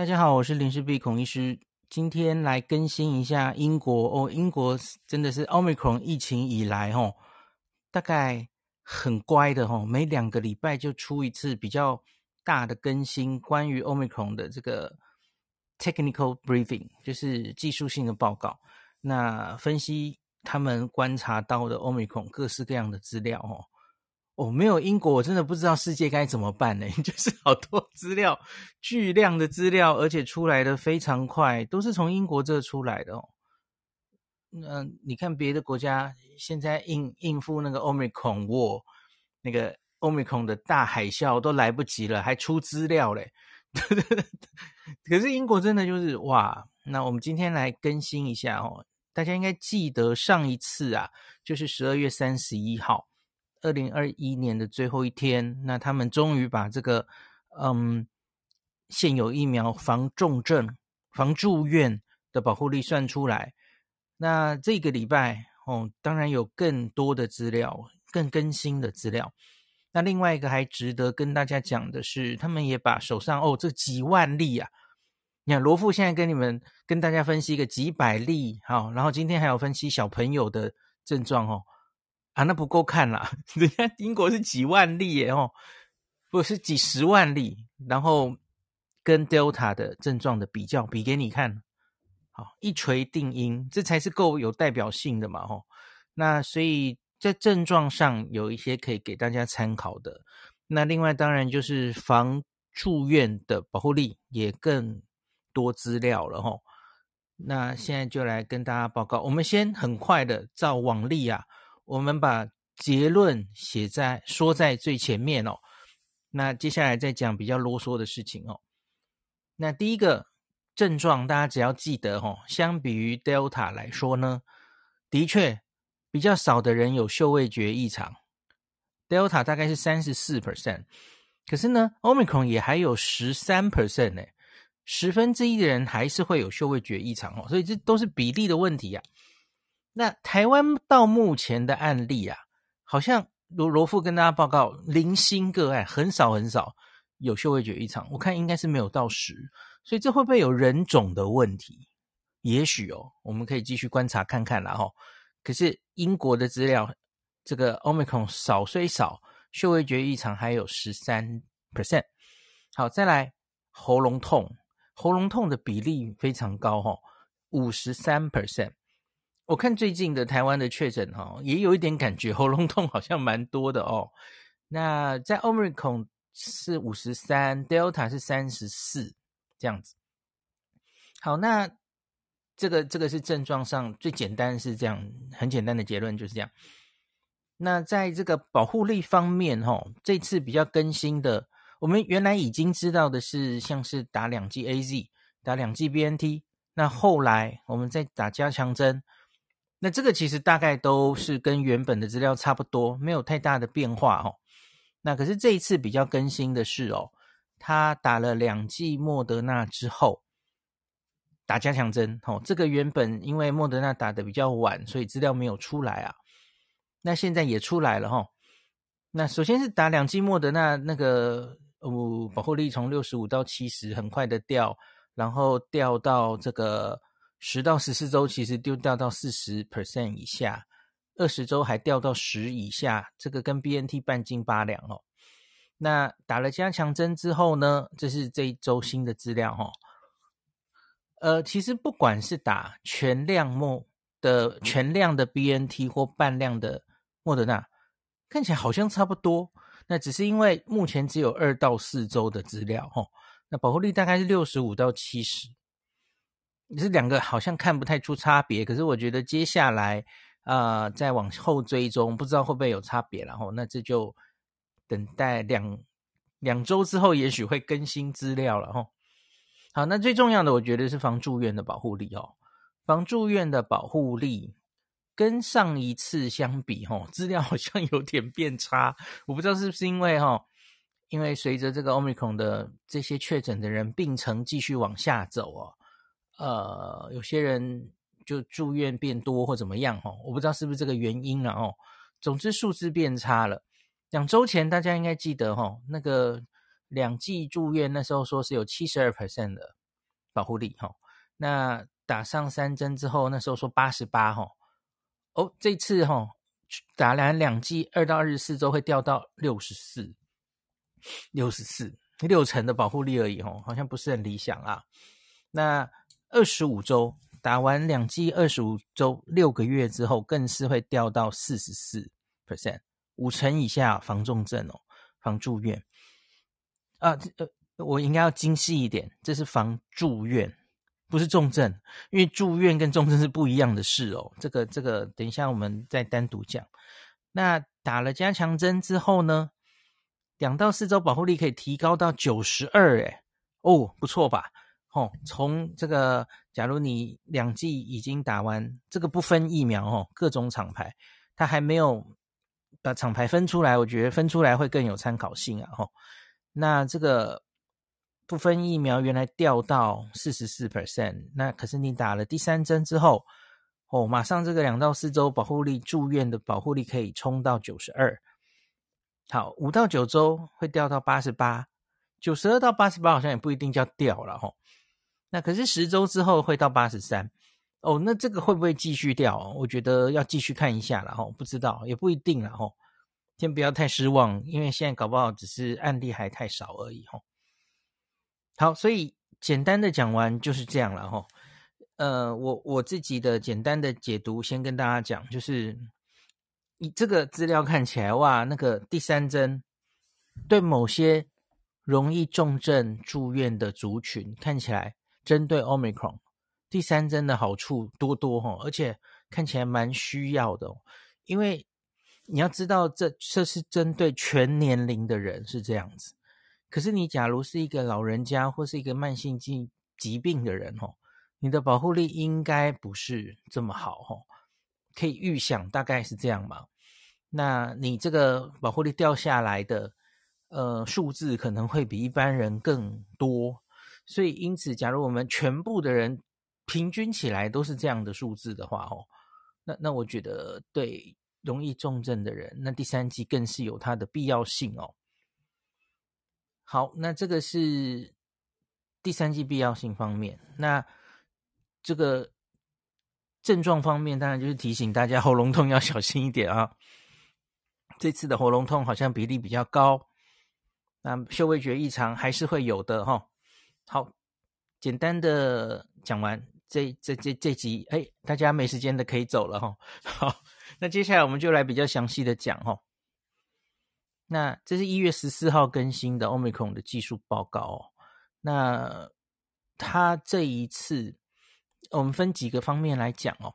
大家好，我是林氏璧孔医师，今天来更新一下英国哦。英国真的是 Omicron 疫情以来哦，大概很乖的哦，每两个礼拜就出一次比较大的更新，关于 Omicron 的这个 technical briefing，就是技术性的报告。那分析他们观察到的 Omicron 各式各样的资料哦。哦，没有英国，我真的不知道世界该怎么办呢？就是好多资料，巨量的资料，而且出来的非常快，都是从英国这出来的哦。那你看别的国家现在应应付那个 Omicron War，那个 Omicron 的大海啸都来不及了，还出资料嘞。可是英国真的就是哇！那我们今天来更新一下哦，大家应该记得上一次啊，就是十二月三十一号。二零二一年的最后一天，那他们终于把这个嗯现有疫苗防重症、防住院的保护力算出来。那这个礼拜哦，当然有更多的资料、更更新的资料。那另外一个还值得跟大家讲的是，他们也把手上哦这几万例啊，你看罗富现在跟你们跟大家分析一个几百例，好，然后今天还有分析小朋友的症状哦。啊，那不够看啦！人家英国是几万例耶哦，不是几十万例，然后跟 Delta 的症状的比较，比给你看，好，一锤定音，这才是够有代表性的嘛吼。那所以在症状上有一些可以给大家参考的。那另外当然就是防住院的保护力也更多资料了吼。那现在就来跟大家报告，我们先很快的照往例啊。我们把结论写在说在最前面哦，那接下来再讲比较啰嗦的事情哦。那第一个症状，大家只要记得哦，相比于 Delta 来说呢，的确比较少的人有嗅味觉异常。Delta 大概是三十四 percent，可是呢，Omicron 也还有十三 percent 呢，十分之一的人还是会有嗅味觉异常哦，所以这都是比例的问题呀。那台湾到目前的案例啊，好像罗罗富跟大家报告零星个案，很少很少有嗅味觉异常，我看应该是没有到十，所以这会不会有人种的问题？也许哦，我们可以继续观察看看啦哈。可是英国的资料，这个 Omicron 少虽少，嗅味觉异常还有十三 percent。好，再来喉咙痛，喉咙痛的比例非常高哈，五十三 percent。我看最近的台湾的确诊哈，也有一点感觉喉咙痛好像蛮多的哦。那在 Omicron 是五十三，Delta 是三十四这样子。好，那这个这个是症状上最简单是这样，很简单的结论就是这样。那在这个保护力方面哈，这次比较更新的，我们原来已经知道的是，像是打两剂 AZ，打两剂 BNT，那后来我们再打加强针。那这个其实大概都是跟原本的资料差不多，没有太大的变化哦。那可是这一次比较更新的是哦，他打了两剂莫德纳之后打加强针哦。这个原本因为莫德纳打的比较晚，所以资料没有出来啊。那现在也出来了哈。那首先是打两剂莫德纳，那个呃保护力从六十五到七十很快的掉，然后掉到这个。十到十四周其实丢掉到四十 percent 以下，二十周还掉到十以下，这个跟 BNT 半斤八两哦。那打了加强针之后呢，这是这一周新的资料哦。呃，其实不管是打全量莫的全量的 BNT 或半量的莫德纳，看起来好像差不多。那只是因为目前只有二到四周的资料哦，那保护力大概是六十五到七十。这两个好像看不太出差别，可是我觉得接下来啊、再往后追踪，不知道会不会有差别。然后那这就等待两两周之后，也许会更新资料了。哈，好，那最重要的，我觉得是防住院的保护力哦。防住院的保护力跟上一次相比，哈，资料好像 有点变差。我不知道是不是因为哈，因为随着这个 Omicron 的这些确诊的人病程继续往下走哦。呃，有些人就住院变多或怎么样哈，我不知道是不是这个原因了哦。总之数字变差了。两周前大家应该记得哈，那个两剂住院那时候说是有七十二 percent 的保护力哈。那打上三针之后，那时候说八十八哈，哦，这次哈打完两剂，二到二十四周会掉到六十四，六十四六成的保护力而已哈，好像不是很理想啊。那二十五周打完两剂，二十五周六个月之后，更是会掉到四十四 percent，五成以下防重症哦，防住院啊。呃，我应该要精细一点，这是防住院。不是重症，因为住院跟重症是不一样的事哦。这个这个，等一下我们再单独讲。那打了加强针之后呢，两到四周保护力可以提高到九十二，哎，哦，不错吧？哦，从这个，假如你两剂已经打完，这个不分疫苗哦，各种厂牌，它还没有把厂牌分出来，我觉得分出来会更有参考性啊。哦，那这个。不分疫苗原来掉到四十四 percent，那可是你打了第三针之后，哦，马上这个两到四周保护力住院的保护力可以冲到九十二，好，五到九周会掉到八十八，九十二到八十八好像也不一定叫掉了吼，那可是十周之后会到八十三，哦，那这个会不会继续掉？我觉得要继续看一下了哈，不知道也不一定了哈，先不要太失望，因为现在搞不好只是案例还太少而已哈。好，所以简单的讲完就是这样了哈。呃，我我自己的简单的解读，先跟大家讲，就是以这个资料看起来，哇，那个第三针对某些容易重症住院的族群，看起来针对 Omicron 第三针的好处多多哈，而且看起来蛮需要的，因为你要知道这，这是针对全年龄的人是这样子。可是你假如是一个老人家或是一个慢性疾疾病的人哦，你的保护力应该不是这么好哦，可以预想大概是这样嘛。那你这个保护力掉下来的呃数字可能会比一般人更多，所以因此，假如我们全部的人平均起来都是这样的数字的话哦，那那我觉得对容易重症的人，那第三季更是有它的必要性哦。好，那这个是第三季必要性方面。那这个症状方面，当然就是提醒大家喉咙痛要小心一点啊。这次的喉咙痛好像比例比较高，那嗅味觉异常还是会有的哈。好，简单的讲完这这这这集，哎，大家没时间的可以走了哈。好，那接下来我们就来比较详细的讲哈。那这是一月十四号更新的 Omicron 的技术报告哦。那它这一次，我们分几个方面来讲哦。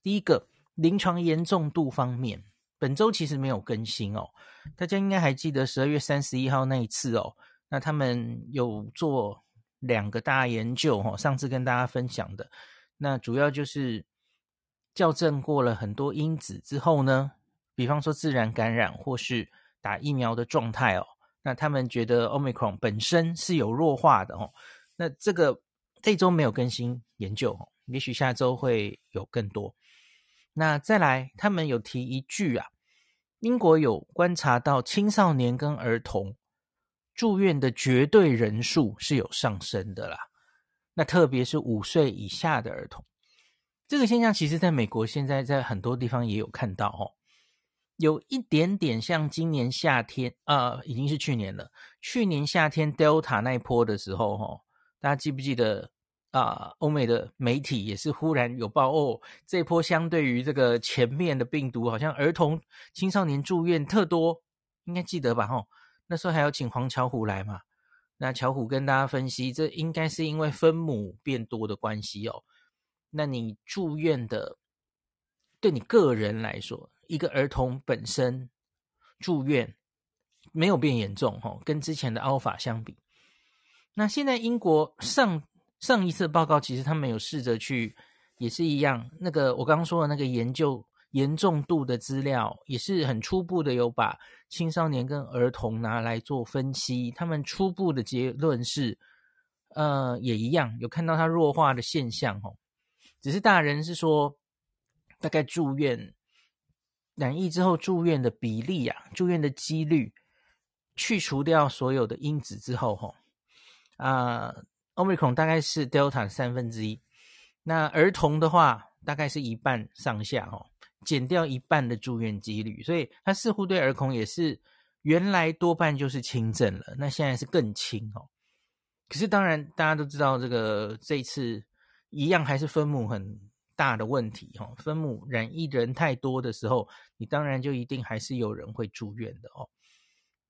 第一个，临床严重度方面，本周其实没有更新哦。大家应该还记得十二月三十一号那一次哦。那他们有做两个大研究哦，上次跟大家分享的，那主要就是校正过了很多因子之后呢，比方说自然感染或是打疫苗的状态哦，那他们觉得 Omicron 本身是有弱化的哦。那这个这周没有更新研究哦，也许下周会有更多。那再来，他们有提一句啊，英国有观察到青少年跟儿童住院的绝对人数是有上升的啦。那特别是五岁以下的儿童，这个现象其实在美国现在在很多地方也有看到哦。有一点点像今年夏天，呃，已经是去年了。去年夏天 Delta 那一波的时候，哈，大家记不记得啊？呃，欧美的媒体也是忽然有报哦，这波相对于这个前面的病毒，好像儿童、青少年住院特多，应该记得吧？哈，那时候还要请黄巧虎来嘛？那巧虎跟大家分析，这应该是因为分母变多的关系哦。那你住院的，对你个人来说，一个儿童本身住院没有变严重哈，跟之前的 Alpha 相比，那现在英国上上一次报告，其实他们有试着去，也是一样，那个我刚刚说的那个研究严重度的资料，也是很初步的，有把青少年跟儿童拿来做分析，他们初步的结论是，呃，也一样，有看到它弱化的现象哦，只是大人是说大概住院。染疫之后住院的比例啊，住院的几率，去除掉所有的因子之后，吼啊，Omicron 大概是 Delta 三分之一。那儿童的话，大概是一半上下哦，减掉一半的住院几率，所以它似乎对儿童也是原来多半就是轻症了，那现在是更轻哦。可是当然大家都知道，这个这次一样还是分母很大的问题哦。分母染疫人太多的时候，你当然就一定还是有人会住院的哦。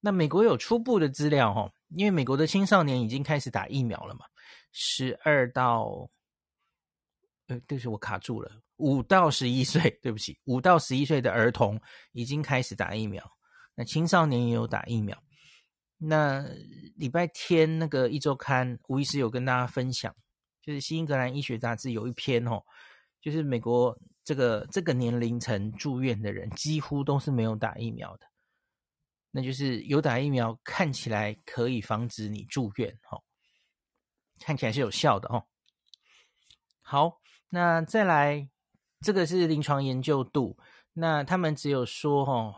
那美国有初步的资料哦，因为美国的青少年已经开始打疫苗了嘛，十二到。呃，对不起，我卡住了。五到十一岁，对不起，五到十一岁的儿童已经开始打疫苗，那青少年也有打疫苗。那礼拜天那个一周刊，吴医师有跟大家分享，就是《新英格兰医学杂志》有一篇哦，就是美国这个这个年龄层住院的人几乎都是没有打疫苗的，那就是有打疫苗看起来可以防止你住院，哦，看起来是有效的哦。好。那再来，这个是临床研究度。那他们只有说，哦，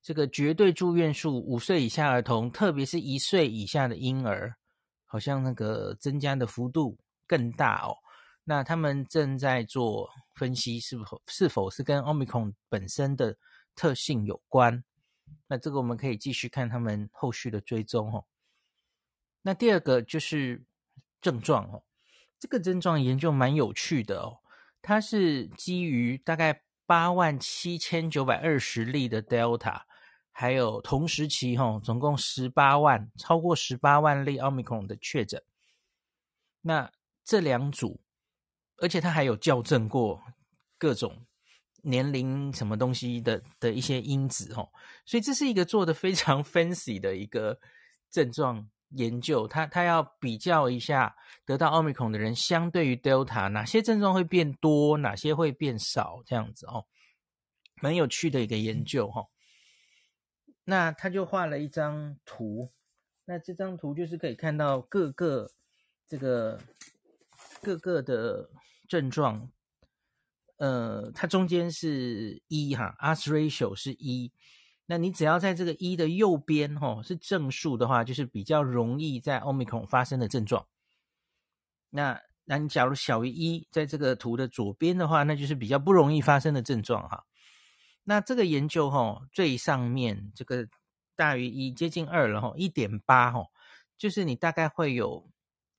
这个绝对住院数，五岁以下儿童，特别是一岁以下的婴儿，好像那个增加的幅度更大哦。那他们正在做分析，是否是否是跟 Omicron 本身的特性有关？那这个我们可以继续看他们后续的追踪哦。那第二个就是症状哦。这个症状研究蛮有趣的哦，它是基于大概八万七千九百二十例的 Delta，还有同时期哈，总共十八万，超过十八万例 Omicron 的确诊。那这两组，而且它还有校正过各种年龄什么东西的的一些因子哈，所以这是一个做的非常 fancy 的一个症状。研究他，他要比较一下得到奥密克戎的人，相对于 Delta 哪些症状会变多，哪些会变少，这样子哦，蛮有趣的一个研究哈、哦。那他就画了一张图，那这张图就是可以看到各个这个各个的症状，呃，它中间是一哈，odds ratio 是一。那你只要在这个一的右边，吼，是正数的话，就是比较容易在 Omicron 发生的症状。那那你假如小于一，在这个图的左边的话，那就是比较不容易发生的症状，哈。那这个研究，吼，最上面这个大于一，接近二了，吼，一点八，哈，就是你大概会有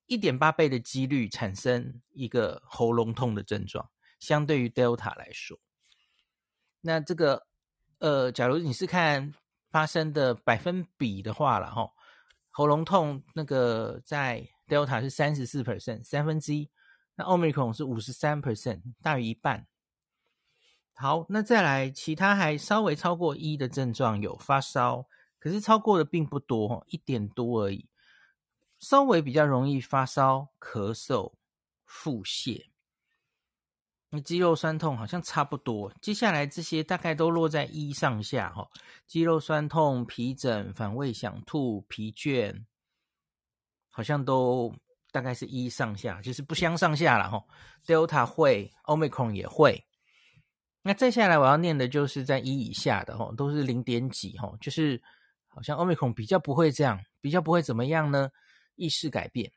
一点八倍的几率产生一个喉咙痛的症状，相对于 Delta 来说。那这个。呃，假如你是看发生的百分比的话了哈，喉咙痛那个在 Delta 是三十四 percent 三分之一，那 Omicron 是五十三 percent 大于一半。好，那再来其他还稍微超过一的症状有发烧，可是超过的并不多，一点多而已。稍微比较容易发烧、咳嗽、腹泻。你肌肉酸痛好像差不多，接下来这些大概都落在一上下哈。肌肉酸痛、皮疹、反胃、想吐、疲倦，好像都大概是一上下，就是不相上下了哈。Delta 会，Omicron 也会。那再下来我要念的就是在一以下的哈，都是零点几哈，就是好像 Omicron 比较不会这样，比较不会怎么样呢？意识改变、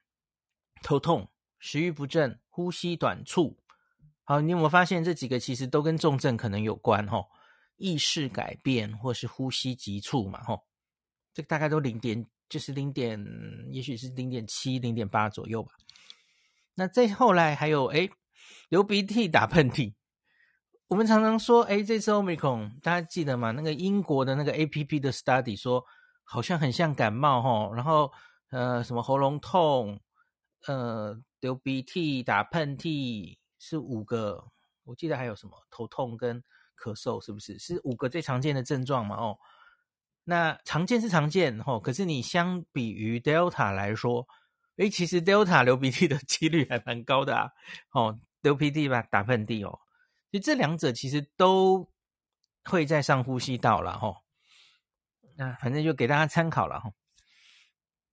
头痛、食欲不振、呼吸短促。好，你有没有发现这几个其实都跟重症可能有关吼？意识改变或是呼吸急促嘛吼？这个大概都零点，就是零点，也许是零点七、零点八左右吧。那再后来还有诶，流鼻涕、打喷嚏。我们常常说，诶，这次 Omicron，大家记得吗？那个英国的那个 APP 的 study 说，好像很像感冒吼，然后呃，什么喉咙痛，呃，流鼻涕、打喷嚏。是五个，我记得还有什么头痛跟咳嗽，是不是？是五个最常见的症状嘛？哦，那常见是常见哦，可是你相比于 Delta 来说，诶，其实 Delta 流鼻涕的 几率还蛮高的啊。哦，流鼻涕吧，打喷嚏哦，就这两者其实都会在上呼吸道了哈。那反正就给大家参考了哈。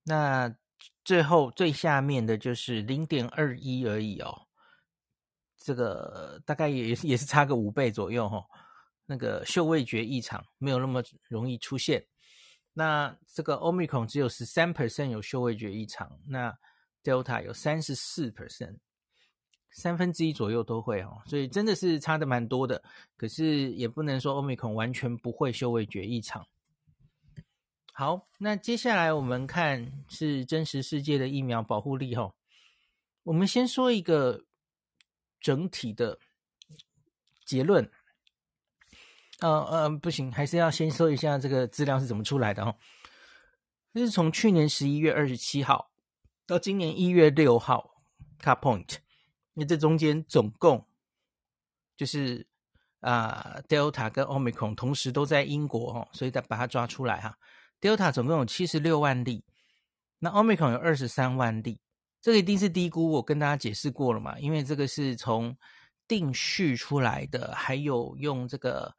那最后最下面的就是零点二一而已哦。这个大概也也是差个五倍左右哈，那个嗅味觉异常没有那么容易出现。那这个 Omicron 只有十三 percent 有嗅味觉异常，那 Delta 有三十四 percent，三分之一左右都会哦，所以真的是差的蛮多的。可是也不能说 Omicron 完全不会嗅味觉异常。好，那接下来我们看是真实世界的疫苗保护力哦。我们先说一个整体的结论。呃呃，不行，还是要先说一下这个资料是怎么出来的哦。这是从去年十一月二十七号到今年一月六号，cut point。那这中间总共就是啊，，Delta 跟 Omicron 同时都在英国哦，所以再把它抓出来哈。Delta 总共有七十六万例，那 Omicron 有二十三万例，这个一定是低估。我跟大家解释过了嘛，因为这个是从定序出来的，还有用这个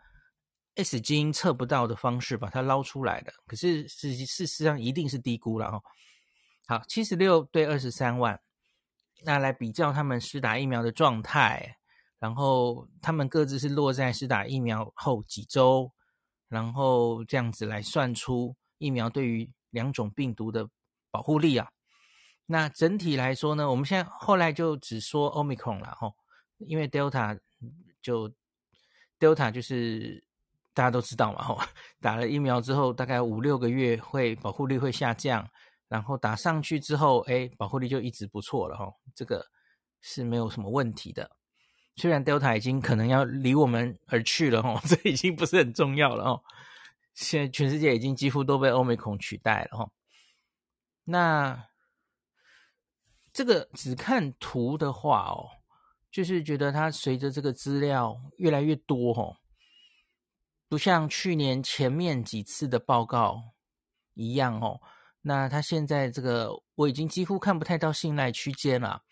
S 基因测不到的方式把它捞出来的。可是事实事实上一定是低估了哦。好，七十六对二十三万，那来比较他们施打疫苗的状态，然后他们各自是落在施打疫苗后几周，然后这样子来算出。疫苗对于两种病毒的保护力啊，那整体来说呢，我们现在后来就只说 Omicron 了吼，因为 Delta 就 Delta 就是大家都知道嘛吼，打了疫苗之后大概五六个月会保护力会下降，然后打上去之后，哎，保护力就一直不错了吼，这个是没有什么问题的。虽然 Delta 已经可能要离我们而去了吼，这已经不是很重要了哦。现在全世界已经几乎都被欧美孔取代了哈。那这个只看图的话哦，就是觉得它随着这个资料越来越多哦，不像去年前面几次的报告一样哦。那它现在这个我已经几乎看不太到信赖区间了。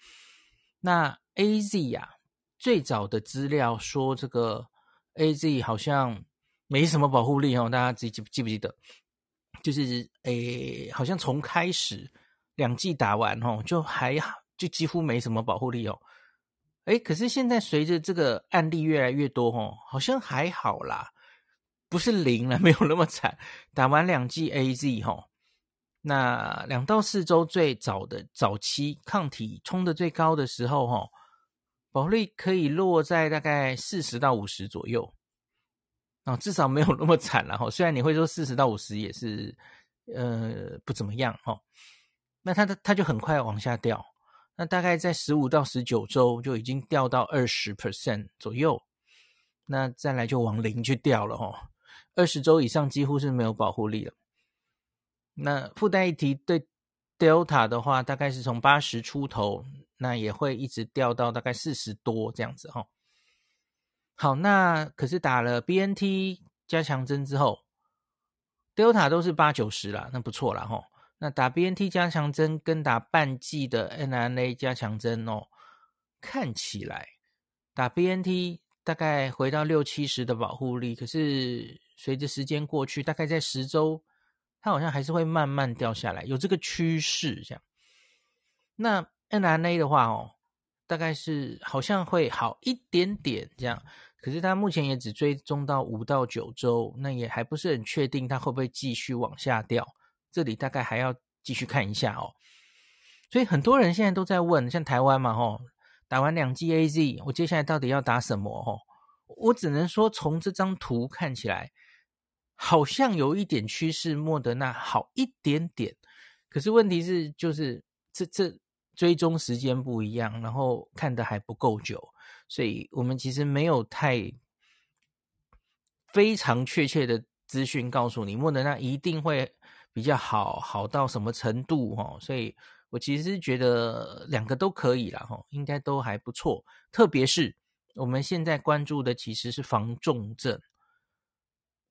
那 AZ 呀，最早的资料说这个 AZ 好像。没什么保护力哦，大家记记不记得？就是诶，好像从开始两剂打完哦，就还好，就几乎没什么保护力哦。诶，可是现在随着这个案例越来越多哦，好像还好啦，不是零了，没有那么惨。打完两剂 AZ 哦，那两到四周最早的早期抗体冲得最高的时候哦，保护力可以落在大概四十到五十左右。哦，至少没有那么惨了哈。虽然你会说四十到五十也是，呃，不怎么样哈。那它的它就很快往下掉，那大概在十五到十九周就已经掉到二十 percent 左右，那再来就往零去掉了哦。二十周以上几乎是没有保护力了。那附带一提，对 Delta 的话，大概是从八十出头，那也会一直掉到大概四十多这样子哈。好，那可是打了 BNT 加强针之后，Delta 都是八九十啦，那不错啦吼。那打 BNT 加强针跟打半剂的 NRNA 加强针哦，看起来打 BNT 大概回到六七十的保护力，可是随着时间过去，大概在十周，它好像还是会慢慢掉下来，有这个趋势这样。那 NRNA 的话哦，大概是好像会好一点点这样。可是它目前也只追踪到五到九周，那也还不是很确定它会不会继续往下掉。这里大概还要继续看一下哦。所以很多人现在都在问，像台湾嘛，吼，打完两剂 AZ，我接下来到底要打什么？吼，我只能说从这张图看起来，好像有一点趋势，莫德纳好一点点。可是问题是，就是这这追踪时间不一样，然后看得还不够久。所以我们其实没有太非常确切的资讯告诉你，莫德纳一定会比较好，好到什么程度哈？所以我其实是觉得两个都可以啦哈，应该都还不错。特别是我们现在关注的其实是防重症，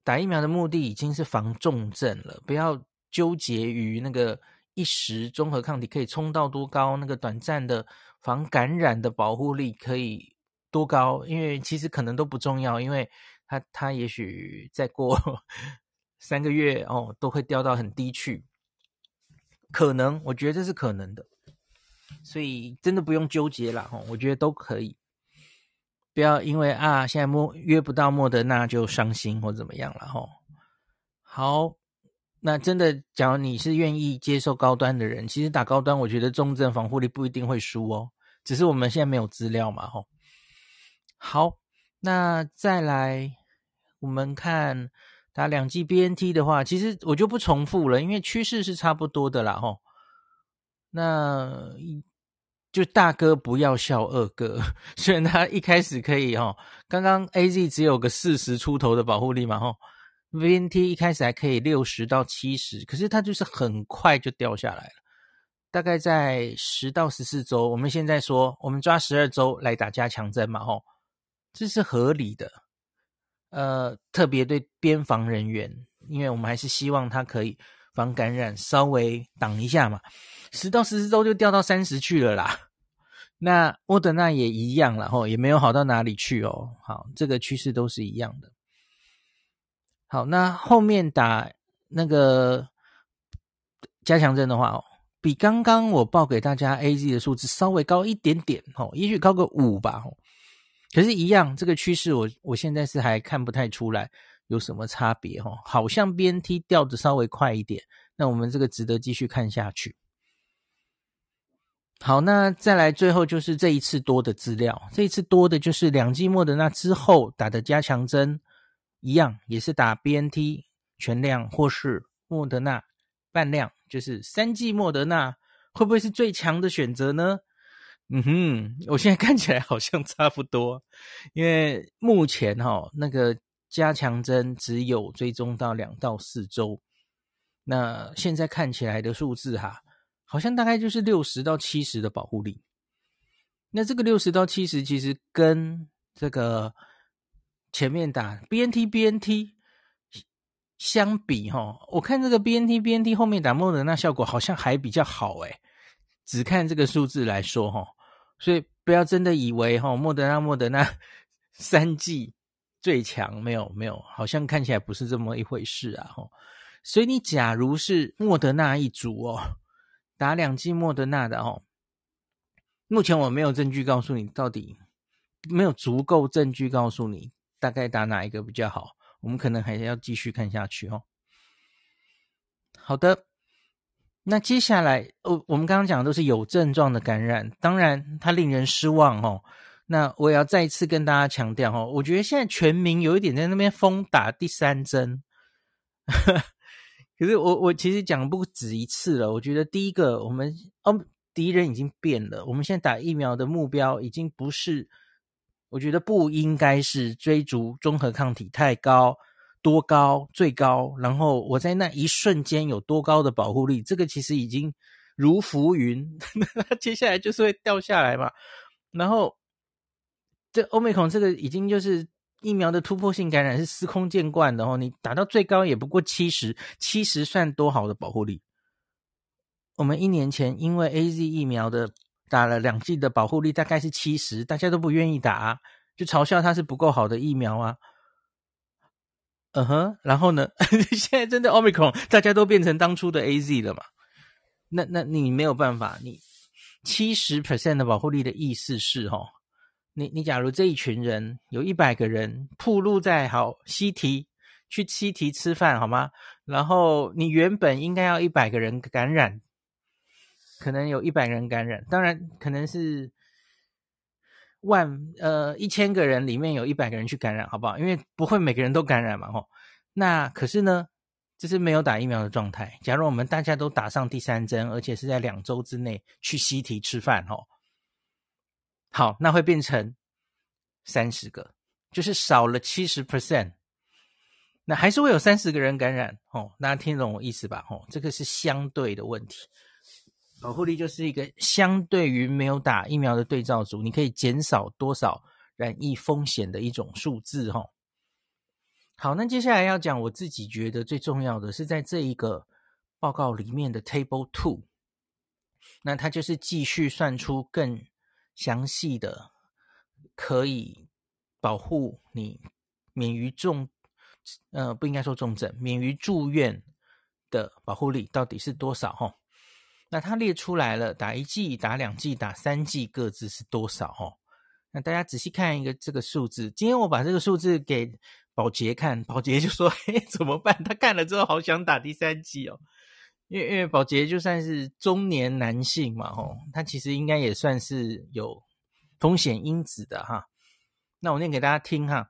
打疫苗的目的已经是防重症了，不要纠结于那个一时中和抗体可以冲到多高，那个短暂的防感染的保护力可以。多高？因为其实可能都不重要，因为它它也许再过三个月哦，都会掉到很低去。可能，我觉得这是可能的，所以真的不用纠结了哦。我觉得都可以，不要因为啊现在莫约不到莫德纳就伤心或怎么样了哈。好，那真的，假如你是愿意接受高端的人，其实打高端，我觉得重症防护力不一定会输哦。只是我们现在没有资料嘛，吼。好，那再来，我们看打两剂 BNT 的话，其实我就不重复了，因为趋势是差不多的啦，吼。那就大哥不要笑二哥，虽然他一开始可以，吼，刚刚 AZ 只有个四十出头的保护力嘛，吼。BNT 一开始还可以六十到七十，可是它就是很快就掉下来了，大概在十到十四周。我们现在说，我们抓十二周来打加强针嘛，吼，这是合理的。呃，特别对边防人员，因为我们还是希望他可以防感染，稍微挡一下嘛。十到十四周就掉到三十去了啦。那沃德纳也一样然后，也没有好到哪里去哦。好，这个趋势都是一样的。好，那后面打那个加强针的话哦，比刚刚我报给大家 AZ 的数字稍微高一点点哦，也许高个五吧。可是，一样这个趋势，我我现在是还看不太出来有什么差别哦。好像 BNT 掉的稍微快一点，那我们这个值得继续看下去。好，那再来最后就是这一次多的资料，这一次多的就是两季莫德纳之后打的加强针。一样也是打 BNT 全量或是莫德纳半量，就是三季莫德纳会不会是最强的选择呢？嗯哼，我现在看起来好像差不多，因为目前哈、哦、那个加强针只有追踪到两到四周，那现在看起来的数字哈，好像大概就是六十到七十的保护力。那这个六十到七十其实跟这个。前面打 BNT BNT 相比哈，我看这个 BNT BNT 后面打莫德纳效果好像还比较好诶，只看这个数字来说哈，所以不要真的以为哈莫德纳莫德纳三剂最强，没有没有，好像看起来不是这么一回事啊哈。所以你假如是莫德纳一组哦，打两剂莫德纳的哦，目前我没有证据告诉你到底，没有足够证据告诉你。大概打哪一个比较好？我们可能还要继续看下去哦。好的，那接下来，哦，我们刚刚讲的都是有症状的感染，当然它令人失望哦。那我也要再一次跟大家强调哦，我觉得现在全民有一点在那边疯打第三针，可是我我其实讲不止一次了。我觉得第一个，我们哦敌人已经变了，我们现在打疫苗的目标已经不是。我觉得不应该是追逐中和抗体太高，多高最高，然后我在那一瞬间有多高的保护力，这个其实已经如浮云，接下来就是会掉下来嘛。然后这欧美孔这个已经就是疫苗的突破性感染是司空见惯的哦，你打到最高也不过七十，七十算多好的保护力。我们一年前因为 AZ 疫苗的。打了两剂的保护力大概是七十，大家都不愿意打，就嘲笑它是不够好的疫苗啊。嗯哼，然后呢，现在真的 Omicron，大家都变成当初的 AZ 了嘛？那那你没有办法，你七十 percent 的保护力的意思是哦，你你假如这一群人有一百个人暴露在好西提去西提吃饭好吗？然后你原本应该要一百个人感染。可能有一百人感染，当然可能是万呃一千个人里面有一百个人去感染，好不好？因为不会每个人都感染嘛，吼。那可是呢，这是没有打疫苗的状态。假如我们大家都打上第三针，而且是在两周之内去西堤吃饭，吼，好，那会变成三十个，就是少了七十 percent。那还是会有三十个人感染，吼，大家听懂我意思吧？吼，这个是相对的问题。保护力就是一个相对于没有打疫苗的对照组，你可以减少多少染疫风险的一种数字哈。好，那接下来要讲我自己觉得最重要的是在这一个报告里面的 Table Two，那它就是继续算出更详细的可以保护你免于重，呃，不应该说重症，免于住院的保护力到底是多少哈。那它列出来了，打一剂、打两剂、打三剂各自是多少哦？那大家仔细看一个这个数字。今天我把这个数字给保洁看，保洁就说：“ 嘿，怎么办？他看了之后好想打第三剂哦，因为因为保洁就算是中年男性嘛，哦，他其实应该也算是有风险因子的哈。那我念给大家听哈，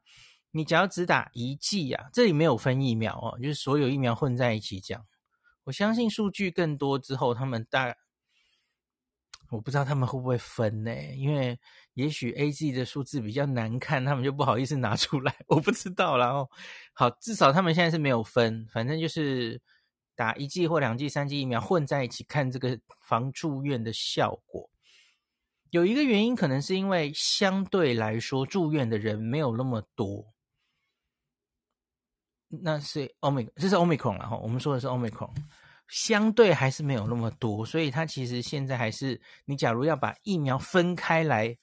你只要只打一剂啊，这里没有分疫苗哦，就是所有疫苗混在一起讲。我相信数据更多之后，他们大。”我不知道他们会不会分呢？因为也许 A G 的数字比较难看，他们就不好意思拿出来。我不知道，然后好，至少他们现在是没有分，反正就是打一剂或两剂、三剂疫苗混在一起看这个防住院的效果。有一个原因，可能是因为相对来说住院的人没有那么多。那是 Omicron，这是 Omicron 了哈。我们说的是 Omicron。相对还是没有那么多，所以它其实现在还是你假如要把疫苗分开来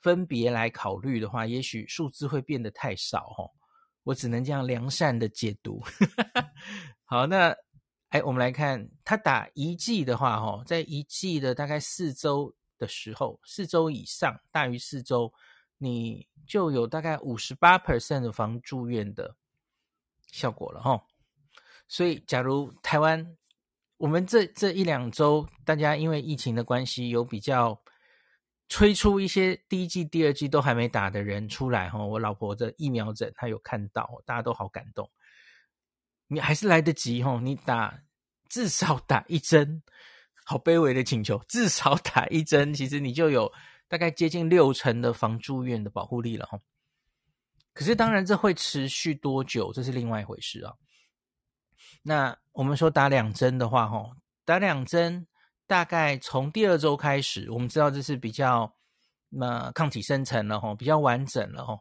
分别来考虑的话，也许数字会变得太少哦。我只能这样良善的解读。好，那哎，我们来看他打一剂的话，哦，在一剂的大概四周的时候，四周以上大于四周，你就有大概五十八 percent 的防住院的效果了，哈。所以，假如台湾我们这这一两周，大家因为疫情的关系，有比较催出一些第一剂、第二剂都还没打的人出来哈。我老婆的疫苗诊，她有看到，大家都好感动。你还是来得及哈，你打至少打一针，好卑微的请求，至少打一针，其实你就有大概接近六成的防住院的保护力了哈。可是当然，这会持续多久，这是另外一回事啊。那我们说打两针的话，吼，打两针大概从第二周开始，我们知道这是比较那抗体生成了，吼，比较完整了，吼。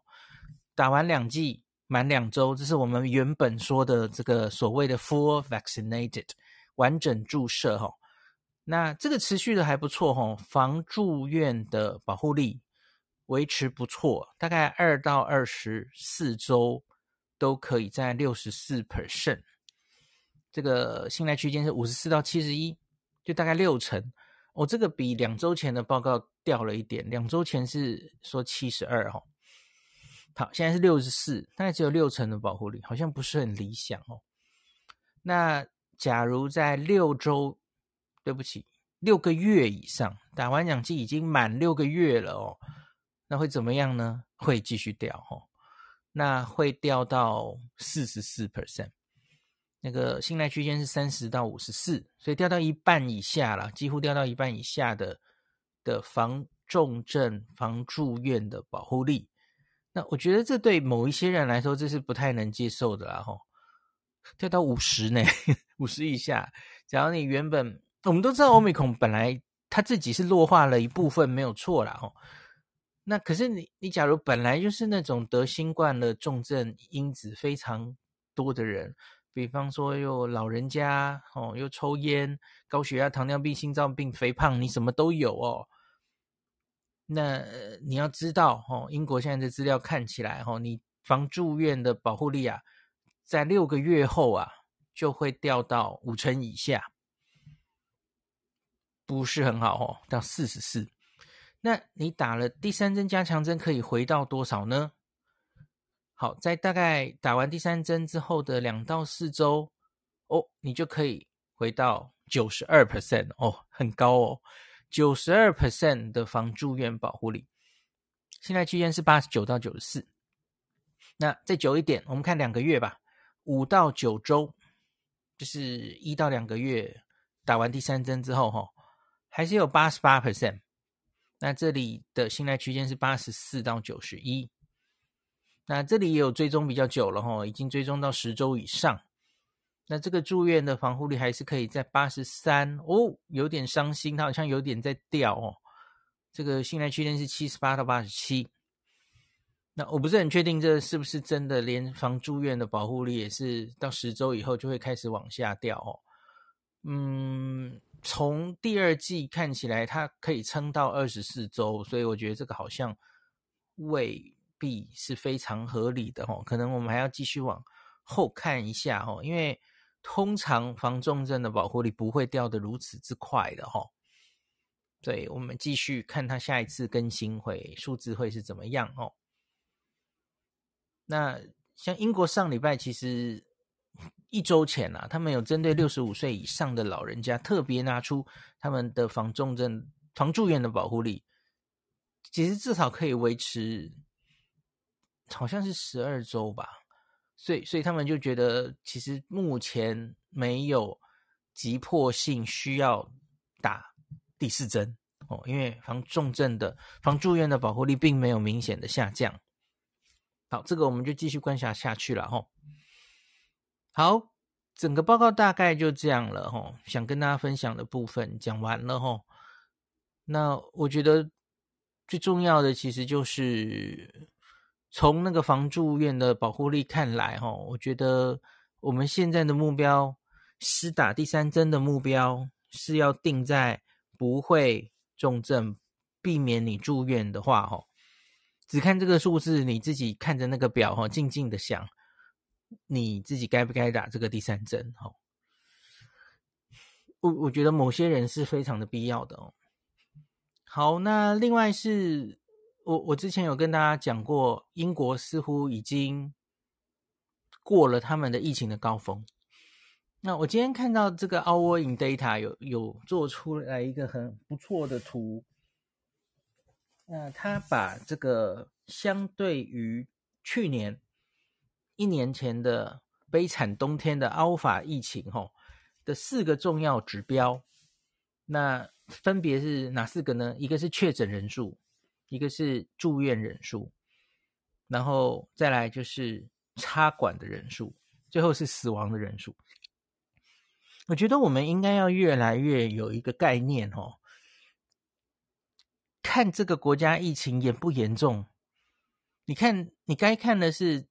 打完两剂满两周，这是我们原本说的这个所谓的 full vaccinated 完整注射，吼。那这个持续的还不错，吼，防住院的保护力维持不错，大概二到二十四周都可以在六十四 percent。这个信赖区间是五十四到七十一，就大概六成。哦，这个比两周前的报告掉了一点，两周前是说七十二哦。好，现在是六十四，大概只有六成的保护力，好像不是很理想哦。那假如在六周，对不起，六个月以上打完两剂已经满六个月了哦，那会怎么样呢？会继续掉哦，那会掉到四十四 percent。那个信赖区间是三十到五十四，所以掉到一半以下了，几乎掉到一半以下的的防重症、防住院的保护力。那我觉得这对某一些人来说，这是不太能接受的啦。吼，掉到五十呢，五十以下。假如你原本我们都知道，Omicron 本来他自己是弱化了一部分，没有错啦。吼，那可是你你假如本来就是那种得新冠的重症因子非常多的人。比方说，又老人家哦，又抽烟、高血压、糖尿病、心脏病、肥胖，你什么都有哦。那你要知道哦，英国现在的资料看起来哦，你防住院的保护力啊，在六个月后啊，就会掉到五成以下，不是很好哦，到四十四。那你打了第三针加强针，可以回到多少呢？好，在大概打完第三针之后的两到四周，哦，你就可以回到九十二 percent 哦，很高哦，九十二 percent 的防住院保护力。现在区间是八十九到九十四，那再久一点，我们看两个月吧，五到九周，就是一到两个月，打完第三针之后，哈，还是有八十八 percent。那这里的信赖区间是八十四到九十一。那这里也有追踪比较久了哈，已经追踪到十周以上。那这个住院的防护力还是可以在八十三哦，有点伤心，它好像有点在掉哦。这个信赖区间是七十八到八十七。那我不是很确定这是不是真的，连防住院的保护力也是到十周以后就会开始往下掉哦。嗯，从第二季看起来它可以撑到二十四周，所以我觉得这个好像未。必是非常合理的哦，可能我们还要继续往后看一下哦，因为通常防重症的保护力不会掉得如此之快的哈，对我们继续看它下一次更新会数字会是怎么样哦。那像英国上礼拜其实一周前啊，他们有针对六十五岁以上的老人家特别拿出他们的防重症、防住院的保护力，其实至少可以维持，好像是十二周吧。所以，所以他们就觉得，其实目前没有急迫性需要打第四针哦，因为防重症的、防住院的保护力并没有明显的下降。好，这个我们就继续观察下去了哈。好，整个报告大概就这样了哈。想跟大家分享的部分讲完了哈。那我觉得最重要的其实就是从那个防住院的保护力看来哈，我觉得我们现在的目标，施打第三针的目标是要定在不会重症，避免你住院的话哈。只看这个数字，你自己看着那个表哈，静静的想，你自己该不该打这个第三针哈？我我觉得某些人是非常的必要的哦。好，那另外是我我之前有跟大家讲过，英国似乎已经过了他们的疫情的高峰。那我今天看到这个 Our in Data 有有做出来一个很不错的图。那他把这个相对于去年一年前的悲惨冬天的 Alpha 疫情吼的四个重要指标，那分别是哪四个呢？一个是确诊人数，一个是住院人数，然后再来就是插管的人数，最后是死亡的人数。我觉得我们应该要越来越有一个概念吼。看这个国家疫情严不严重？你看，你该看的是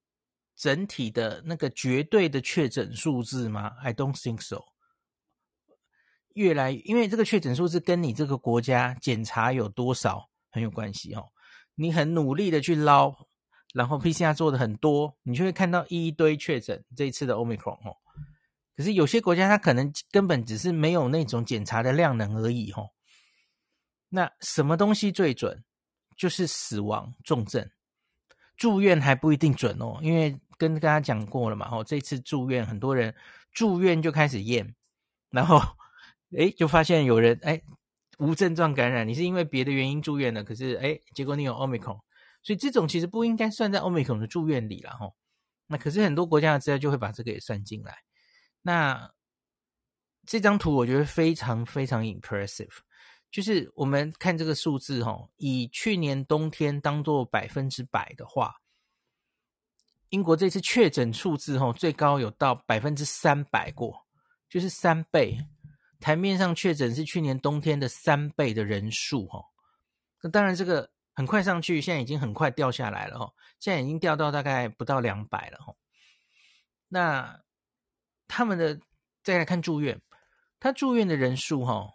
整体的那个绝对的确诊数字吗？I don't think so。越来，因为这个确诊数字跟你这个国家检查有多少很有关系哦。你很努力的去捞，然后 PCR 做的很多，你就会看到一堆确诊这一次的 Omicron 哦。可是有些国家它可能根本只是没有那种检查的量能而已哦。那什么东西最准？就是死亡重症，住院还不一定准哦，因为跟大家讲过了嘛，哦，这次住院很多人住院就开始验，然后 诶就发现有人诶无症状感染，你是因为别的原因住院的，可是诶结果你有 Omicron，所以这种其实不应该算在 Omicron 的住院里了哈。那可是很多国家的资料就会把这个也算进来。那这张图我觉得非常非常 impressive。就是我们看这个数字哈，以去年冬天当做百分之百的话，英国这次确诊数字哈最高有到百分之三百过，就是三倍。台面上确诊是去年冬天的三倍的人数哈。那当然这个很快上去，现在已经很快掉下来了哈，现在已经掉到大概不到两百了哈。那他们的再来看住院，他住院的人数哈。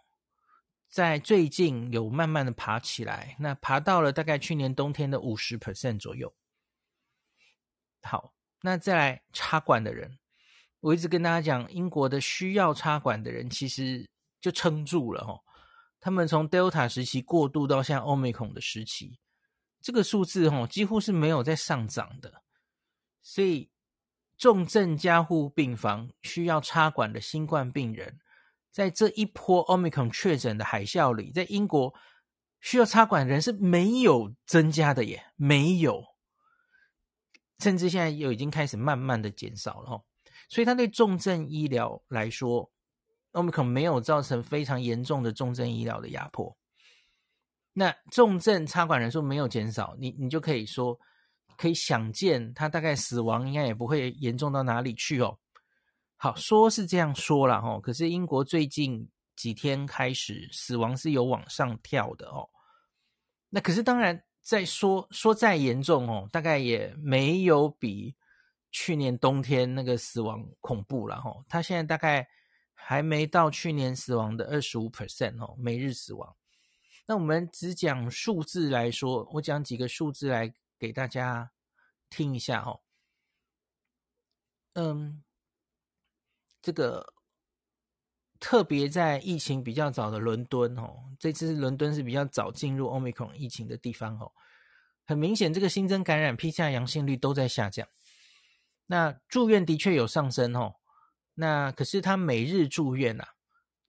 在最近有慢慢的爬起来，那爬到了大概去年冬天的五十 percent 左右。好，那再来插管的人，我一直跟大家讲，英国的需要插管的人其实就撑住了哈。他们从 Delta 时期过渡到像 Omicron 的时期，这个数字哈几乎是没有在上涨的。所以重症加护病房需要插管的新冠病人。在这一波 Omicron 确诊的海啸里，在英国需要插管人是没有增加的耶，没有，甚至现在又已经开始慢慢的减少了。所以，他对重症医疗来说，Omicron 没有造成非常严重的重症医疗的压迫。那重症插管人数没有减少，你你就可以说，可以想见，他大概死亡应该也不会严重到哪里去哦。好，说是这样说了哈，可是英国最近几天开始死亡是有往上跳的哦。那可是当然，再说说再严重哦，大概也没有比去年冬天那个死亡恐怖了哈。他现在大概还没到去年死亡的二十五 percent 哦，每日死亡。那我们只讲数字来说，我讲几个数字来给大家听一下哈。嗯。这个特别在疫情比较早的伦敦哦，这次伦敦是比较早进入 Omicron 疫情的地方哦。很明显，这个新增感染 PCR 阳性率都在下降。那住院的确有上升哦，那可是他每日住院啊，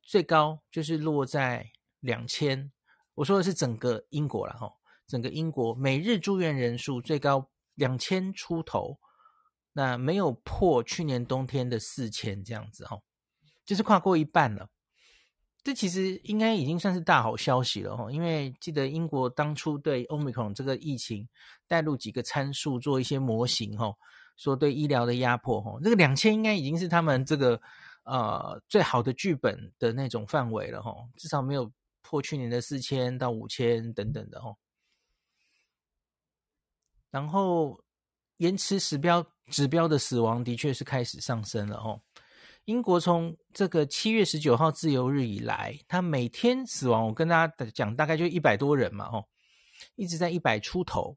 最高就是落在两千。我说的是整个英国了哈，整个英国每日住院人数最高两千出头，那没有破去年冬天的四千这样子哈，就是跨过一半了。这其实应该已经算是大好消息了哈，因为记得英国当初对 Omicron 这个疫情带入几个参数做一些模型哈，说对医疗的压迫哈，这个两千应该已经是他们这个呃最好的剧本的那种范围了哈，至少没有破去年的四千到五千等等的哈。然后延迟指标指标的死亡的确是开始上升了哦。英国从这个七月十九号自由日以来，它每天死亡，我跟大家讲，大概就一百多人嘛，哦，一直在一百出头。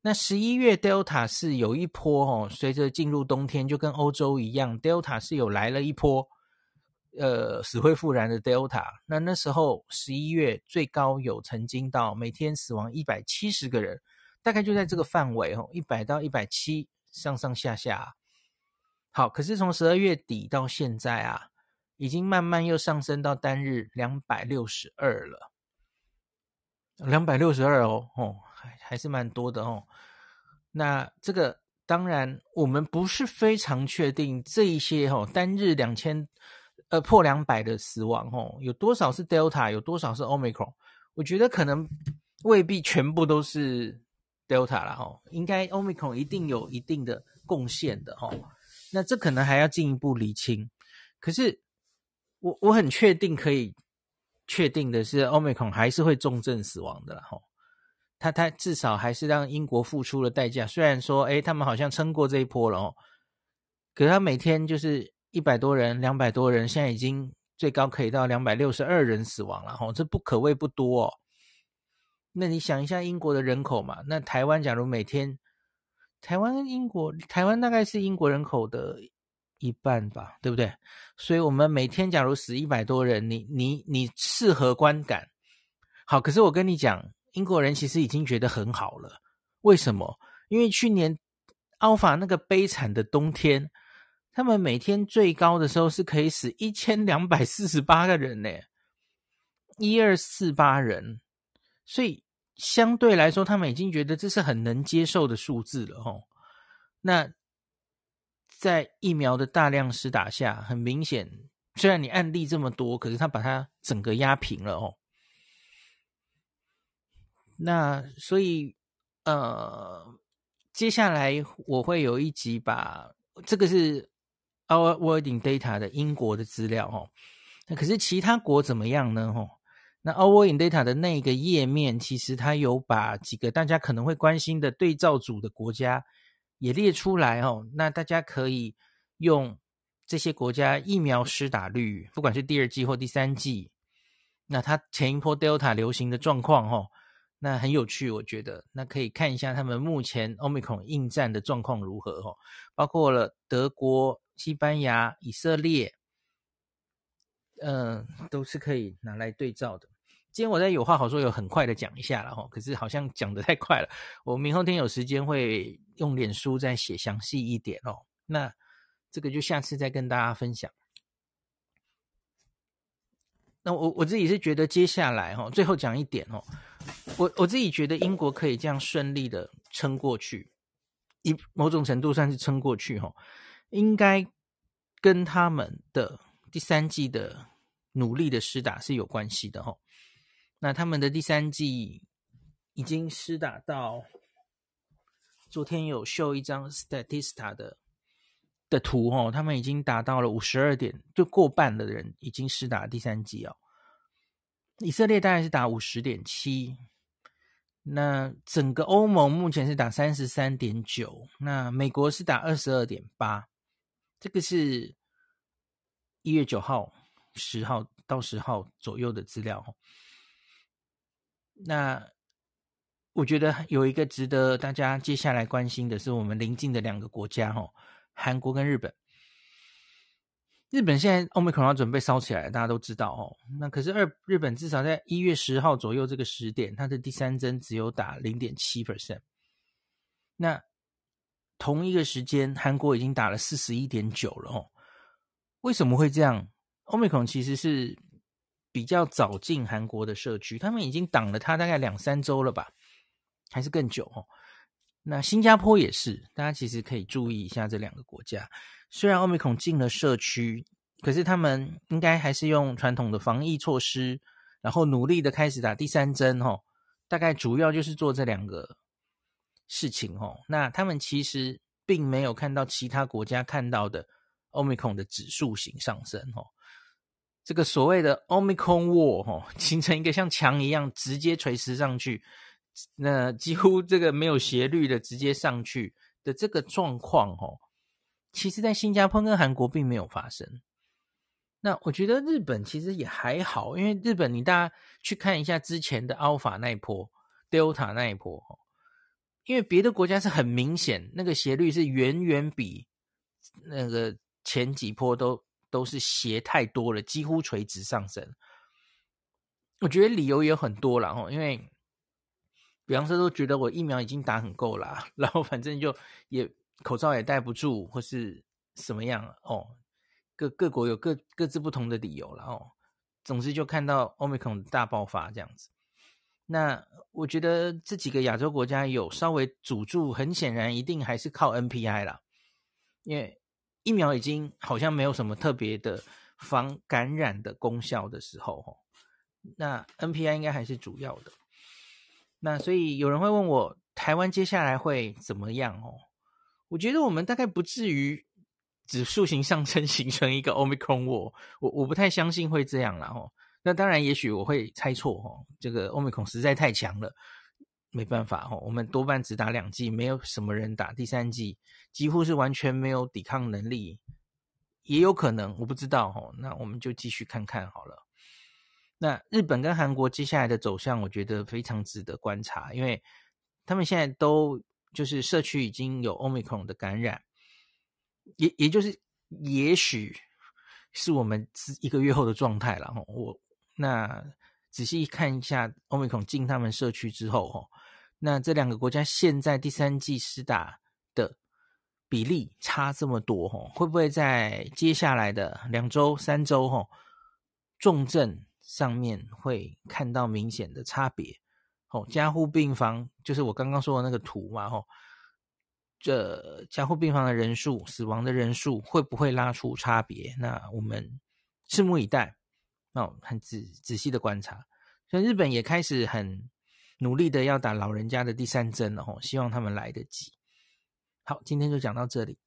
那十一月 Delta 是有一波哦，随着进入冬天，就跟欧洲一样，Delta 是有来了一波，呃，死灰复燃的 Delta。那那时候十一月最高有曾经到每天死亡一百七十个人，大概就在这个范围哦，一百到一百七上上下下。好，可是从十二月底到现在啊，已经慢慢又上升到单日两百六十二了，两百六十二哦，哦，还还是蛮多的哦。那这个当然，我们不是非常确定这一些哦，单日两千呃破两百的死亡哦，有多少是 Delta，有多少是 Omicron？我觉得可能未必全部都是 Delta 了，哦，应该 Omicron 一定有一定的贡献的哦。那这可能还要进一步厘清，可是我我很确定可以确定的是，Omicron 还是会重症死亡的啦吼，他他至少还是让英国付出了代价，虽然说诶他们好像撑过这一波了哦，可是他每天就是一百多人、两百多人，现在已经最高可以到两百六十二人死亡了哈，这不可谓不多哦。那你想一下英国的人口嘛，那台湾假如每天。台湾跟英国，台湾大概是英国人口的一半吧，对不对？所以，我们每天假如死一百多人，你你你适合观感？好，可是我跟你讲，英国人其实已经觉得很好了。为什么？因为去年 Alpha 那个悲惨的冬天，他们每天最高的时候是可以死一千两百四十八个人呢，一二四八人，所以。相对来说，他们已经觉得这是很能接受的数字了哦。那在疫苗的大量施打下，很明显，虽然你案例这么多，可是他把它整个压平了哦。那所以，呃，接下来我会有一集把这个是 Our Wording Data 的英国的资料哦。那可是其他国怎么样呢？哦。那 Our World in Data 的那个页面，其实它有把几个大家可能会关心的对照组的国家也列出来哦。那大家可以用这些国家疫苗施打率，不管是第二季或第三季，那它前一波 Delta 流行的状况哦，那很有趣，我觉得。那可以看一下他们目前 Omicron 应战的状况如何哦，包括了德国、西班牙、以色列。嗯，都是可以拿来对照的。今天我在有话好说，有很快的讲一下了哈，可是好像讲得太快了。我明后天有时间会用脸书再写详细一点哦。那这个就下次再跟大家分享。那我我自己是觉得接下来哈，最后讲一点哦，我我自己觉得英国可以这样顺利的撑过去，一某种程度算是撑过去哈，应该跟他们的第三季的。努力的施打是有关系的哈，那他们的第三季已经施打到，昨天有秀一张 Statista 的的图哦，他们已经达到了五十二点，就过半的人已经施打第三季哦。以色列大概是打五十点七，那整个欧盟目前是打三十三点九，那美国是打二十二点八，这个是一月九号。十号到十号左右的资料，那我觉得有一个值得大家接下来关心的是，我们邻近的两个国家，哈，韩国跟日本。日本现在 Omicron 要准备烧起来，大家都知道哦。那可是二日本至少在一月十号左右这个时点，它的第三针只有打零点七 percent。那同一个时间，韩国已经打了四十一点九了哦。为什么会这样？Omicron 其实是比较早进韩国的社区，他们已经挡了他大概两三周了吧，还是更久哦。那新加坡也是，大家其实可以注意一下这两个国家。虽然 Omicron 进了社区，可是他们应该还是用传统的防疫措施，然后努力的开始打第三针哦。大概主要就是做这两个事情哦。那他们其实并没有看到其他国家看到的 Omicron 的指数型上升哦。这个所谓的 Omicron Wall 哦，形成一个像墙一样直接垂直上去，那几乎这个没有斜率的直接上去的这个状况哦，其实在新加坡跟韩国并没有发生。那我觉得日本其实也还好，因为日本你大家去看一下之前的 Alpha 那一波、Delta 那一波，因为别的国家是很明显那个斜率是远远比那个前几波都都是斜太多了，几乎垂直上升。我觉得理由也很多了哦，因为比方说都觉得我疫苗已经打很够了，然后反正就也口罩也戴不住，或是什么样哦。各各国有各各自不同的理由了哦，总之就看到 Omicron 大爆发这样子。那我觉得这几个亚洲国家有稍微阻住，很显然一定还是靠 NPI 啦，因为疫苗已经好像没有什么特别的防感染的功效的时候，那 NPI 应该还是主要的。那所以有人会问我，台湾接下来会怎么样哦？我觉得我们大概不至于。指数型上升 形成一个 Omicron Wall，我我不太相信会这样啦齁。那当然，也许我会猜错齁。这个 Omicron 实在太强了，没办法齁。我们多半只打两剂，没有什么人打第三剂，几乎是完全没有抵抗能力，也有可能我不知道齁。那我们就继续看看好了。那日本跟韩国接下来的走向，我觉得非常值得观察，因为他们现在都就是社区已经有 Omicron 的感染。也也就是，也许是我们一个月后的状态了。我那仔细看一下，Omicron 进他们社区之后，那这两个国家现在第三季施打的比例差这么多，会不会在接下来的两周、三周，重症上面会看到明显的差别？哦，加护病房就是我刚刚说的那个图嘛，吼。这加护病房的人数、死亡的人数会不会拉出差别？那我们拭目以待。哦，很仔仔细的观察。所以日本也开始很努力的要打老人家的第三针了，哦，希望他们来得及。好，今天就讲到这里。